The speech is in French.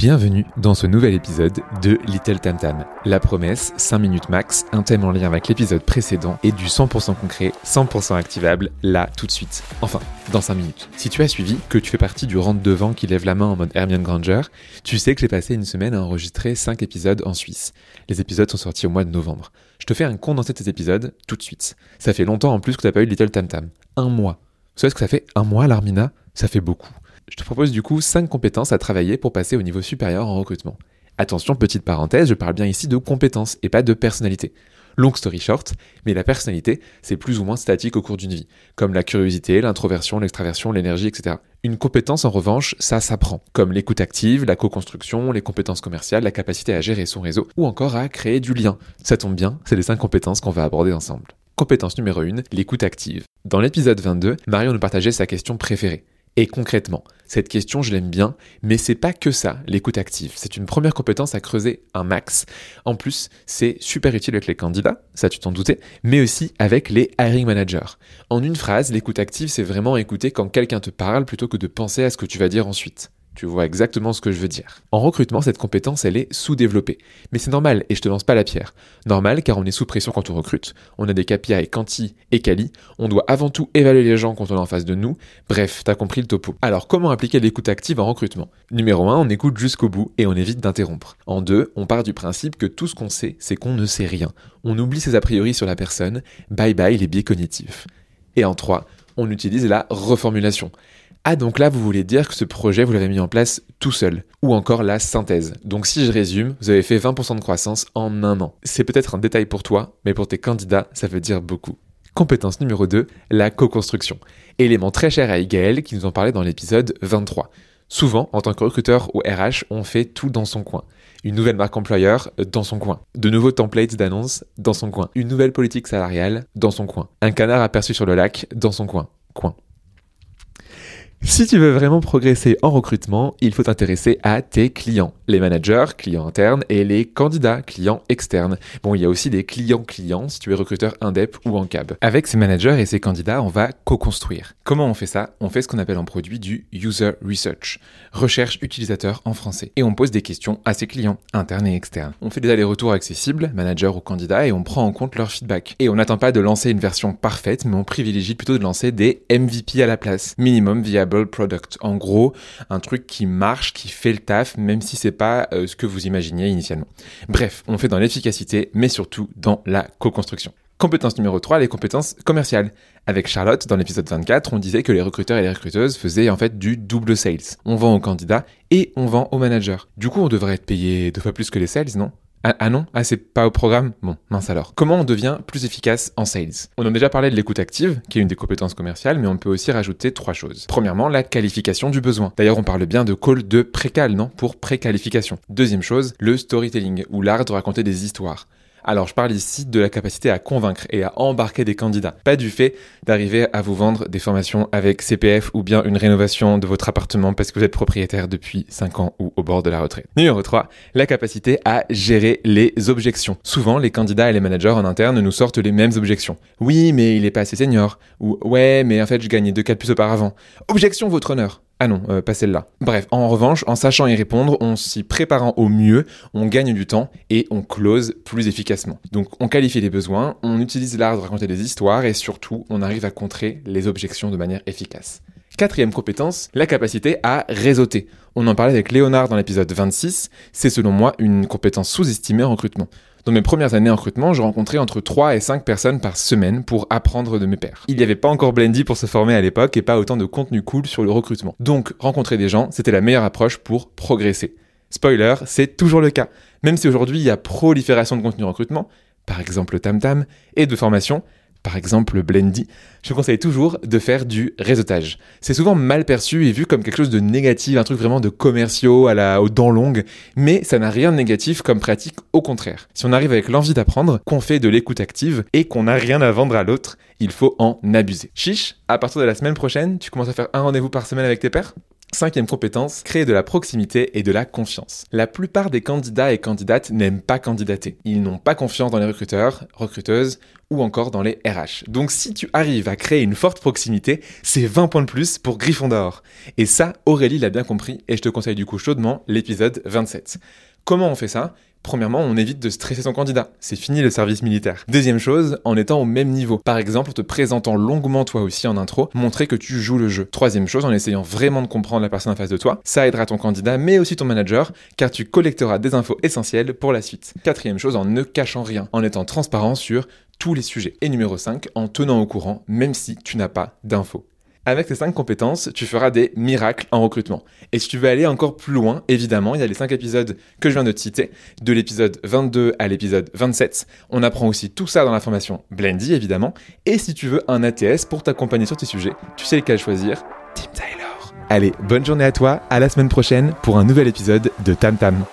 Bienvenue dans ce nouvel épisode de Little Tam Tam. La promesse, 5 minutes max, un thème en lien avec l'épisode précédent et du 100% concret, 100% activable, là, tout de suite. Enfin, dans 5 minutes. Si tu as suivi, que tu fais partie du rente devant qui lève la main en mode Hermione Granger, tu sais que j'ai passé une semaine à enregistrer 5 épisodes en Suisse. Les épisodes sont sortis au mois de novembre. Je te fais un condensé de ces épisodes tout de suite. Ça fait longtemps en plus que t'as pas eu Little Tam Tam. Un mois. Vous savez ce que ça fait un mois, l'Armina? Ça fait beaucoup. Je te propose du coup 5 compétences à travailler pour passer au niveau supérieur en recrutement. Attention, petite parenthèse, je parle bien ici de compétences et pas de personnalité. Long story short, mais la personnalité, c'est plus ou moins statique au cours d'une vie, comme la curiosité, l'introversion, l'extraversion, l'énergie, etc. Une compétence, en revanche, ça s'apprend, comme l'écoute active, la co-construction, les compétences commerciales, la capacité à gérer son réseau, ou encore à créer du lien. Ça tombe bien, c'est les 5 compétences qu'on va aborder ensemble. Compétence numéro 1, l'écoute active. Dans l'épisode 22, Marion nous partageait sa question préférée. Et concrètement, cette question, je l'aime bien, mais c'est pas que ça, l'écoute active. C'est une première compétence à creuser un max. En plus, c'est super utile avec les candidats, ça tu t'en doutais, mais aussi avec les hiring managers. En une phrase, l'écoute active, c'est vraiment écouter quand quelqu'un te parle plutôt que de penser à ce que tu vas dire ensuite. Tu vois exactement ce que je veux dire. En recrutement, cette compétence, elle est sous-développée. Mais c'est normal, et je te lance pas la pierre. Normal, car on est sous pression quand on recrute. On a des KPI quanti et quali. On doit avant tout évaluer les gens quand on est en face de nous. Bref, t'as compris le topo. Alors, comment appliquer l'écoute active en recrutement? Numéro 1, on écoute jusqu'au bout et on évite d'interrompre. En 2, on part du principe que tout ce qu'on sait, c'est qu'on ne sait rien. On oublie ses a priori sur la personne. Bye bye les biais cognitifs. Et en 3, on utilise la reformulation. Ah donc là vous voulez dire que ce projet vous l'avez mis en place tout seul, ou encore la synthèse. Donc si je résume, vous avez fait 20% de croissance en un an. C'est peut-être un détail pour toi, mais pour tes candidats, ça veut dire beaucoup. Compétence numéro 2, la co-construction. Élément très cher à Igaël qui nous en parlait dans l'épisode 23. Souvent, en tant que recruteur ou RH, on fait tout dans son coin. Une nouvelle marque employeur dans son coin. De nouveaux templates d'annonces dans son coin. Une nouvelle politique salariale dans son coin. Un canard aperçu sur le lac dans son coin. Coin. Si tu veux vraiment progresser en recrutement, il faut t'intéresser à tes clients, les managers, clients internes et les candidats, clients externes. Bon, il y a aussi des clients-clients si tu es recruteur indep ou en cab. Avec ces managers et ces candidats, on va co-construire. Comment on fait ça? On fait ce qu'on appelle en produit du user research, recherche utilisateur en français. Et on pose des questions à ses clients, internes et externes. On fait des allers-retours accessibles, manager ou candidat, et on prend en compte leur feedback. Et on n'attend pas de lancer une version parfaite, mais on privilégie plutôt de lancer des MVP à la place, minimum viable product. En gros, un truc qui marche, qui fait le taf, même si c'est pas euh, ce que vous imaginiez initialement. Bref, on fait dans l'efficacité, mais surtout dans la co-construction. Compétence numéro 3, les compétences commerciales. Avec Charlotte, dans l'épisode 24, on disait que les recruteurs et les recruteuses faisaient en fait du double sales. On vend aux candidats et on vend aux managers. Du coup, on devrait être payé deux fois plus que les sales, non? Ah, ah, non? Ah c'est pas au programme? Bon, mince alors. Comment on devient plus efficace en sales? On a déjà parlé de l'écoute active, qui est une des compétences commerciales, mais on peut aussi rajouter trois choses. Premièrement, la qualification du besoin. D'ailleurs, on parle bien de call de précal, non? Pour préqualification. Deuxième chose, le storytelling, ou l'art de raconter des histoires. Alors je parle ici de la capacité à convaincre et à embarquer des candidats, pas du fait d'arriver à vous vendre des formations avec CPF ou bien une rénovation de votre appartement parce que vous êtes propriétaire depuis 5 ans ou au bord de la retraite. Numéro 3, la capacité à gérer les objections. Souvent, les candidats et les managers en interne nous sortent les mêmes objections. Oui, mais il est pas assez senior. Ou ouais, mais en fait, je gagnais deux cas de plus auparavant. Objection, votre honneur. Ah non, euh, pas celle-là. Bref, en revanche, en sachant y répondre, on s'y préparant au mieux, on gagne du temps et on close plus efficacement. Donc on qualifie les besoins, on utilise l'art de raconter des histoires et surtout on arrive à contrer les objections de manière efficace. Quatrième compétence, la capacité à réseauter. On en parlait avec Léonard dans l'épisode 26, c'est selon moi une compétence sous-estimée en recrutement. Dans mes premières années en recrutement, je rencontrais entre 3 et 5 personnes par semaine pour apprendre de mes pairs. Il n'y avait pas encore Blendy pour se former à l'époque et pas autant de contenu cool sur le recrutement. Donc, rencontrer des gens, c'était la meilleure approche pour progresser. Spoiler, c'est toujours le cas. Même si aujourd'hui il y a prolifération de contenu recrutement, par exemple TamTam, et de formation, par exemple Blendy, je conseille toujours de faire du réseautage. C'est souvent mal perçu et vu comme quelque chose de négatif, un truc vraiment de commerciaux à la, aux dents longues, mais ça n'a rien de négatif comme pratique, au contraire. Si on arrive avec l'envie d'apprendre, qu'on fait de l'écoute active et qu'on n'a rien à vendre à l'autre, il faut en abuser. Chiche, à partir de la semaine prochaine, tu commences à faire un rendez-vous par semaine avec tes pairs? Cinquième compétence, créer de la proximité et de la confiance. La plupart des candidats et candidates n'aiment pas candidater. Ils n'ont pas confiance dans les recruteurs, recruteuses ou encore dans les RH. Donc si tu arrives à créer une forte proximité, c'est 20 points de plus pour Gryffondor. Et ça, Aurélie l'a bien compris et je te conseille du coup chaudement l'épisode 27. Comment on fait ça? Premièrement, on évite de stresser son candidat. C'est fini le service militaire. Deuxième chose, en étant au même niveau. Par exemple, te présentant longuement toi aussi en intro, montrer que tu joues le jeu. Troisième chose, en essayant vraiment de comprendre la personne en face de toi. Ça aidera ton candidat, mais aussi ton manager, car tu collecteras des infos essentielles pour la suite. Quatrième chose, en ne cachant rien. En étant transparent sur tous les sujets. Et numéro 5, en tenant au courant, même si tu n'as pas d'infos. Avec ces 5 compétences, tu feras des miracles en recrutement. Et si tu veux aller encore plus loin, évidemment, il y a les 5 épisodes que je viens de te citer, de l'épisode 22 à l'épisode 27. On apprend aussi tout ça dans la formation Blendy, évidemment. Et si tu veux un ATS pour t'accompagner sur tes sujets, tu sais lequel choisir Team Taylor. Allez, bonne journée à toi, à la semaine prochaine pour un nouvel épisode de Tam Tam.